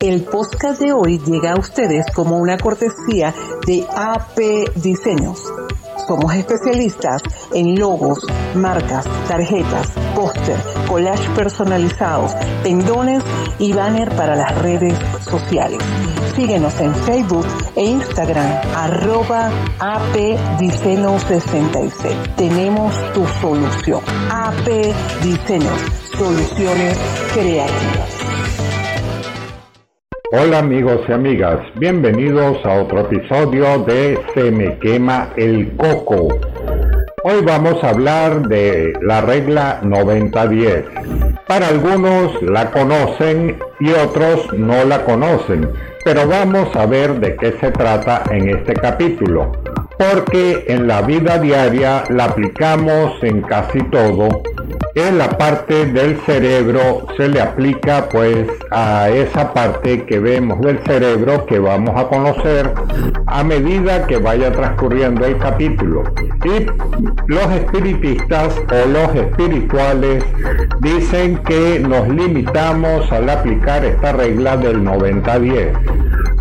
El podcast de hoy llega a ustedes como una cortesía de AP Diseños. Somos especialistas en logos, marcas, tarjetas, póster, collage personalizados, pendones y banner para las redes sociales. Síguenos en Facebook e Instagram, arroba apdiseños66. Tenemos tu solución. AP Diseños, soluciones creativas. Hola amigos y amigas, bienvenidos a otro episodio de Se me quema el coco. Hoy vamos a hablar de la regla 90-10. Para algunos la conocen y otros no la conocen, pero vamos a ver de qué se trata en este capítulo, porque en la vida diaria la aplicamos en casi todo en la parte del cerebro se le aplica pues a esa parte que vemos del cerebro que vamos a conocer a medida que vaya transcurriendo el capítulo. Y los espiritistas o los espirituales dicen que nos limitamos al aplicar esta regla del 90-10.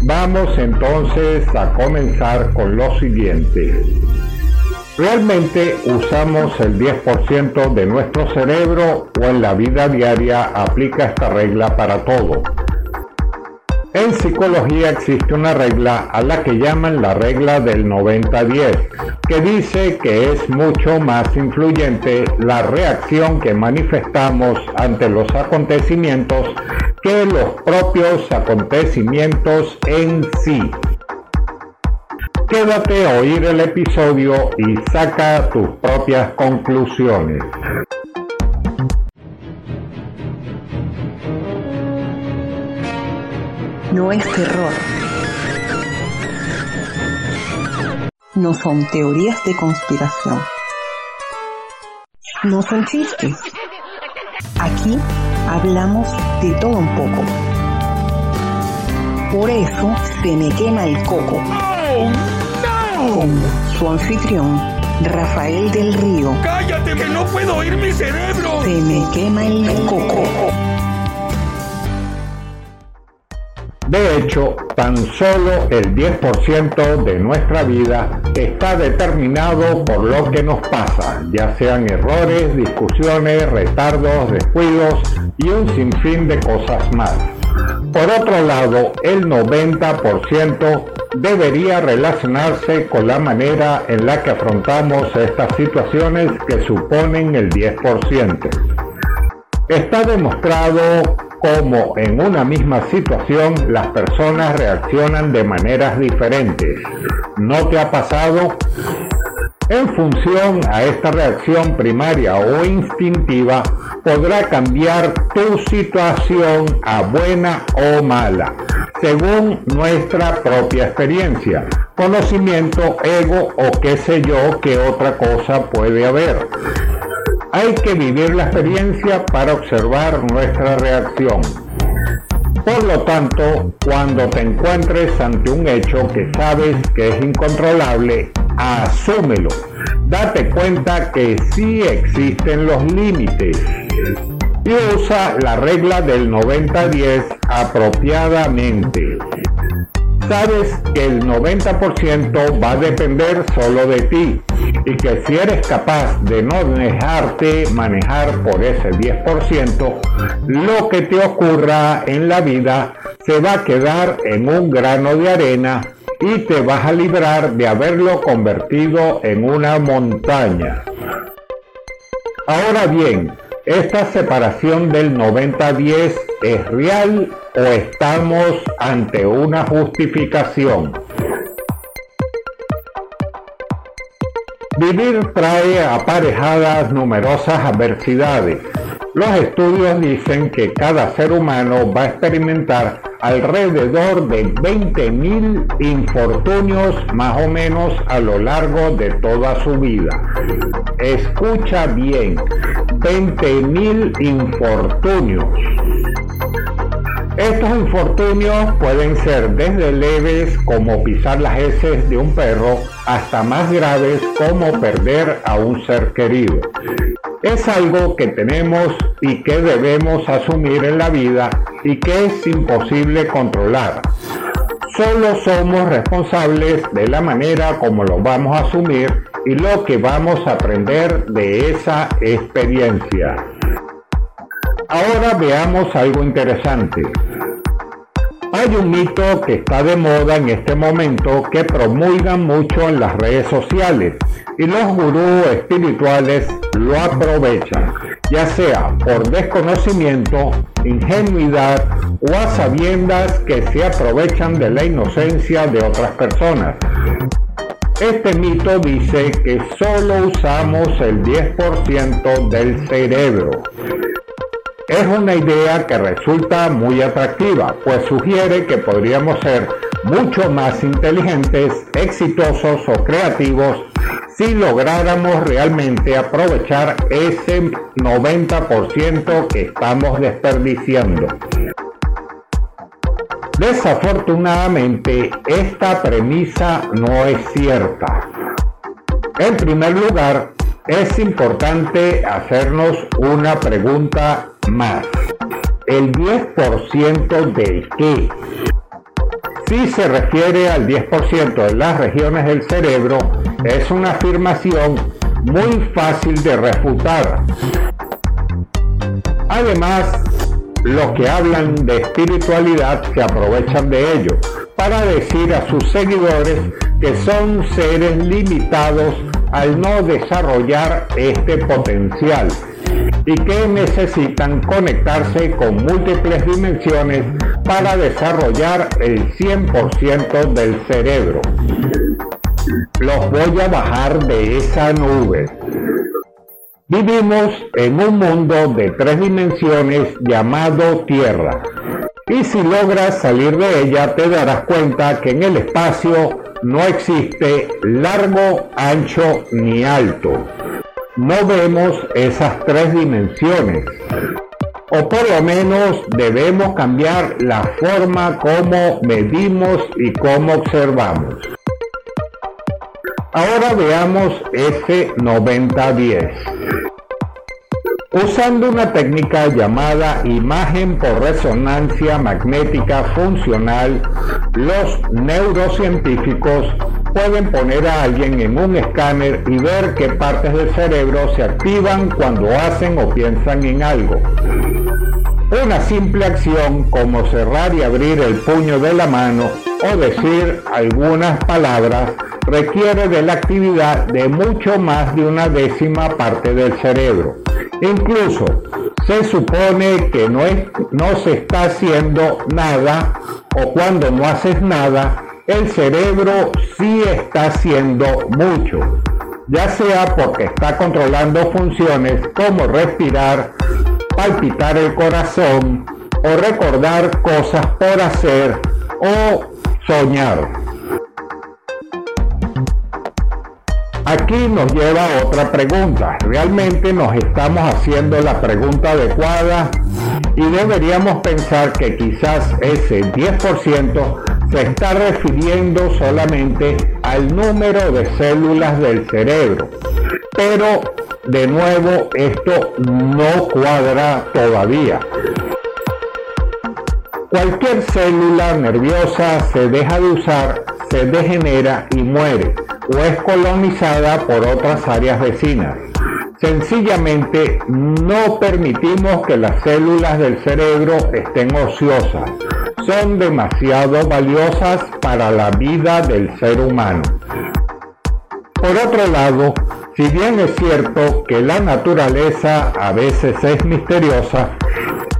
Vamos entonces a comenzar con lo siguiente. ¿Realmente usamos el 10% de nuestro cerebro o en la vida diaria aplica esta regla para todo? En psicología existe una regla a la que llaman la regla del 90-10, que dice que es mucho más influyente la reacción que manifestamos ante los acontecimientos que los propios acontecimientos en sí. Quédate a oír el episodio y saca tus propias conclusiones. No es terror. No son teorías de conspiración. No son chistes. Aquí hablamos de todo un poco. Por eso se me quema el coco con su anfitrión, Rafael del Río. ¡Cállate que no puedo oír mi cerebro! Se me quema el coco. De hecho, tan solo el 10% de nuestra vida está determinado por lo que nos pasa, ya sean errores, discusiones, retardos, descuidos y un sinfín de cosas más. Por otro lado, el 90% debería relacionarse con la manera en la que afrontamos estas situaciones que suponen el 10%. Está demostrado cómo en una misma situación las personas reaccionan de maneras diferentes. ¿No te ha pasado? En función a esta reacción primaria o instintiva, podrá cambiar tu situación a buena o mala, según nuestra propia experiencia, conocimiento, ego o qué sé yo qué otra cosa puede haber. Hay que vivir la experiencia para observar nuestra reacción. Por lo tanto, cuando te encuentres ante un hecho que sabes que es incontrolable, asúmelo. Date cuenta que sí existen los límites y usa la regla del 90-10 apropiadamente. Sabes que el 90% va a depender solo de ti y que si eres capaz de no dejarte manejar por ese 10%, lo que te ocurra en la vida se va a quedar en un grano de arena y te vas a librar de haberlo convertido en una montaña. Ahora bien, ¿esta separación del 90-10 es real o estamos ante una justificación? Vivir trae aparejadas numerosas adversidades. Los estudios dicen que cada ser humano va a experimentar alrededor de 20.000 infortunios más o menos a lo largo de toda su vida. Escucha bien, 20.000 infortunios. Estos infortunios pueden ser desde leves como pisar las heces de un perro hasta más graves como perder a un ser querido. Es algo que tenemos y que debemos asumir en la vida y que es imposible controlar. Solo somos responsables de la manera como lo vamos a asumir y lo que vamos a aprender de esa experiencia. Ahora veamos algo interesante. Hay un mito que está de moda en este momento que promulgan mucho en las redes sociales y los gurús espirituales lo aprovechan, ya sea por desconocimiento, ingenuidad o a sabiendas que se aprovechan de la inocencia de otras personas. Este mito dice que solo usamos el 10% del cerebro es una idea que resulta muy atractiva, pues sugiere que podríamos ser mucho más inteligentes, exitosos o creativos si lográramos realmente aprovechar ese 90% que estamos desperdiciando. Desafortunadamente, esta premisa no es cierta. En primer lugar, es importante hacernos una pregunta más. ¿El 10% de qué? Si se refiere al 10% de las regiones del cerebro, es una afirmación muy fácil de refutar. Además, los que hablan de espiritualidad se aprovechan de ello para decir a sus seguidores que son seres limitados al no desarrollar este potencial y que necesitan conectarse con múltiples dimensiones para desarrollar el 100% del cerebro. Los voy a bajar de esa nube. Vivimos en un mundo de tres dimensiones llamado Tierra. Y si logras salir de ella te darás cuenta que en el espacio no existe largo, ancho ni alto no vemos esas tres dimensiones. O por lo menos debemos cambiar la forma como medimos y cómo observamos. Ahora veamos ese 90-10. Usando una técnica llamada imagen por resonancia magnética funcional, los neurocientíficos pueden poner a alguien en un escáner y ver qué partes del cerebro se activan cuando hacen o piensan en algo. Una simple acción como cerrar y abrir el puño de la mano o decir algunas palabras requiere de la actividad de mucho más de una décima parte del cerebro. Incluso se supone que no, se está haciendo nada o cuando no haces nada, el cerebro sí está haciendo mucho, ya sea porque está controlando funciones como respirar, palpitar el corazón o recordar cosas por hacer o soñar. Aquí nos lleva otra pregunta. ¿Realmente nos estamos haciendo la pregunta adecuada? Y deberíamos pensar que quizás ese 10% se está refiriendo solamente al número de células del cerebro. Pero de nuevo esto no cuadra todavía. Cualquier célula nerviosa se deja de usar, se degenera y muere o es colonizada por otras áreas vecinas. Sencillamente no permitimos que las células del cerebro estén ociosas. Son demasiado valiosas para la vida del ser humano. Por otro lado, si bien es cierto que la naturaleza a veces es misteriosa,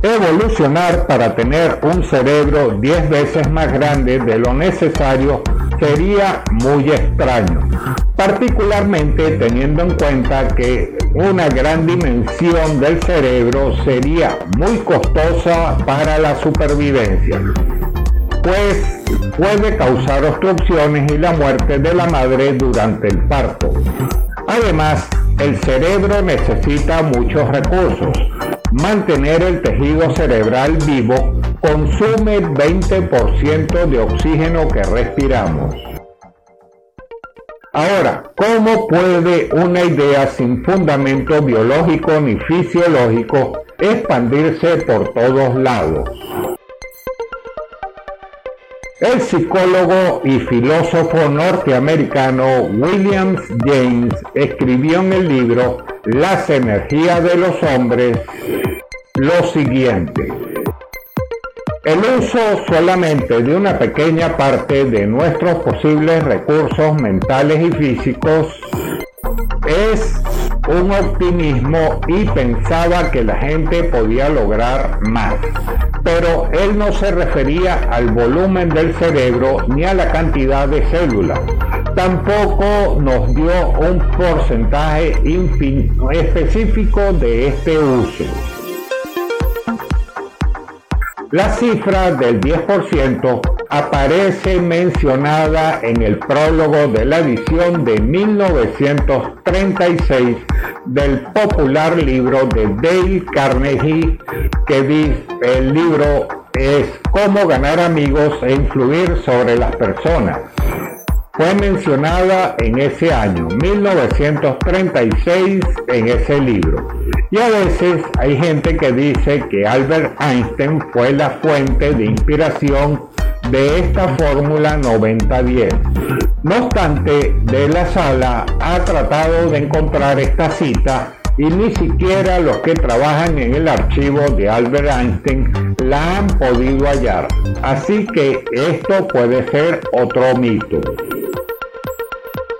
evolucionar para tener un cerebro 10 veces más grande de lo necesario sería muy extraño, particularmente teniendo en cuenta que una gran dimensión del cerebro sería muy costosa para la supervivencia, pues puede causar obstrucciones y la muerte de la madre durante el parto. Además, el cerebro necesita muchos recursos. Mantener el tejido cerebral vivo consume el 20% de oxígeno que respiramos. Ahora, ¿cómo puede una idea sin fundamento biológico ni fisiológico expandirse por todos lados? El psicólogo y filósofo norteamericano William James escribió en el libro Las energías de los hombres lo siguiente. El uso solamente de una pequeña parte de nuestros posibles recursos mentales y físicos es un optimismo y pensaba que la gente podía lograr más. Pero él no se refería al volumen del cerebro ni a la cantidad de células. Tampoco nos dio un porcentaje específico de este uso. La cifra del 10% aparece mencionada en el prólogo de la edición de 1936 del popular libro de Dale Carnegie que dice el libro es Cómo ganar amigos e influir sobre las personas fue mencionada en ese año, 1936, en ese libro. Y a veces hay gente que dice que Albert Einstein fue la fuente de inspiración de esta fórmula 90-10. No obstante, de la sala ha tratado de encontrar esta cita y ni siquiera los que trabajan en el archivo de Albert Einstein la han podido hallar. Así que esto puede ser otro mito.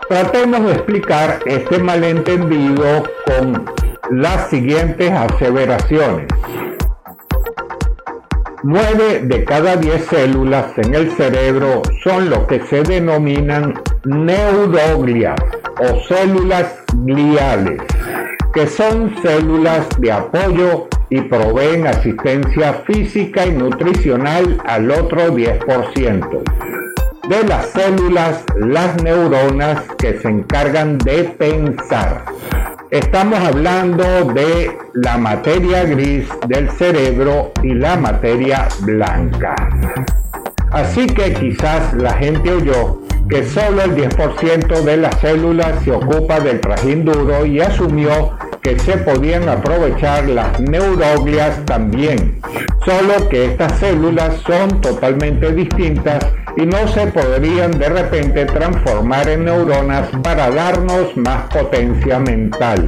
Tratemos de explicar este malentendido con las siguientes aseveraciones. 9 de cada 10 células en el cerebro son lo que se denominan neuroglias o células gliales, que son células de apoyo y proveen asistencia física y nutricional al otro 10% de las células, las neuronas que se encargan de pensar. Estamos hablando de la materia gris del cerebro y la materia blanca. Así que quizás la gente oyó que solo el 10% de las células se ocupa del trajín duro y asumió que se podían aprovechar las neuroglias también, solo que estas células son totalmente distintas y no se podrían de repente transformar en neuronas para darnos más potencia mental.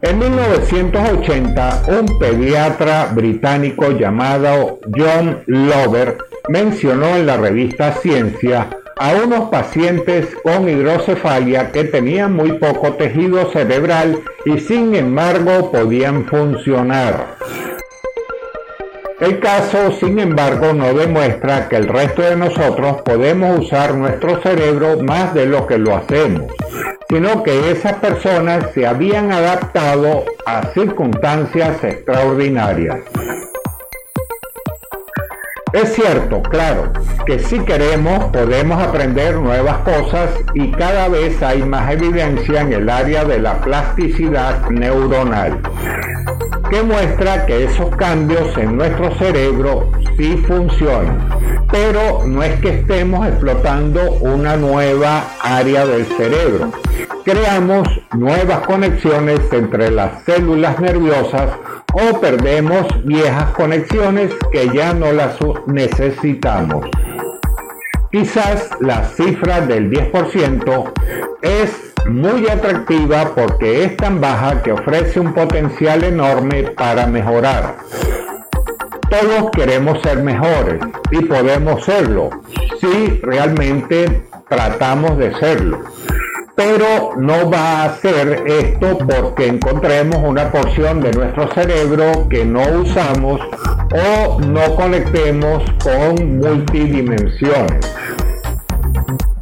En 1980, un pediatra británico llamado John Lover mencionó en la revista Ciencia a unos pacientes con hidrocefalia que tenían muy poco tejido cerebral y sin embargo podían funcionar. El caso, sin embargo, no demuestra que el resto de nosotros podemos usar nuestro cerebro más de lo que lo hacemos, sino que esas personas se habían adaptado a circunstancias extraordinarias. Es cierto, claro, que si queremos podemos aprender nuevas cosas y cada vez hay más evidencia en el área de la plasticidad neuronal que muestra que esos cambios en nuestro cerebro sí funcionan. Pero no es que estemos explotando una nueva área del cerebro. Creamos nuevas conexiones entre las células nerviosas o perdemos viejas conexiones que ya no las necesitamos. Quizás la cifra del 10% es muy atractiva porque es tan baja que ofrece un potencial enorme para mejorar. Todos queremos ser mejores y podemos serlo si realmente tratamos de serlo. Pero no va a ser esto porque encontremos una porción de nuestro cerebro que no usamos o no conectemos con multidimensiones.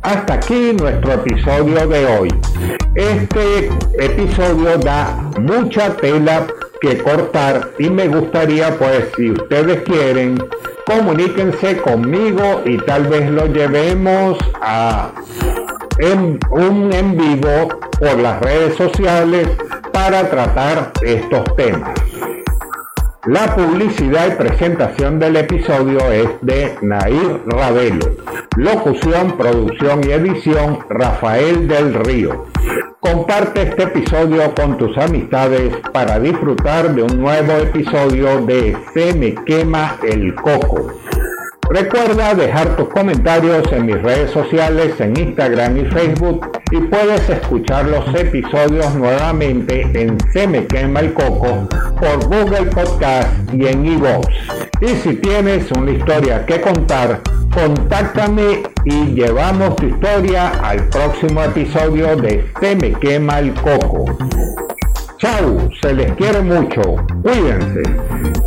Hasta aquí nuestro episodio de hoy. Este episodio da mucha tela que cortar y me gustaría pues si ustedes quieren comuníquense conmigo y tal vez lo llevemos a un en vivo por las redes sociales para tratar estos temas. La publicidad y presentación del episodio es de Nair Ravelo. Locución, producción y edición Rafael del Río. Comparte este episodio con tus amistades para disfrutar de un nuevo episodio de Se me quema el coco. Recuerda dejar tus comentarios en mis redes sociales en Instagram y Facebook y puedes escuchar los episodios nuevamente en Se me quema el coco por Google Podcast y en iVoox. Y si tienes una historia que contar, contáctame y llevamos tu historia al próximo episodio de Se me quema el coco. Chau, se les quiere mucho. Cuídense.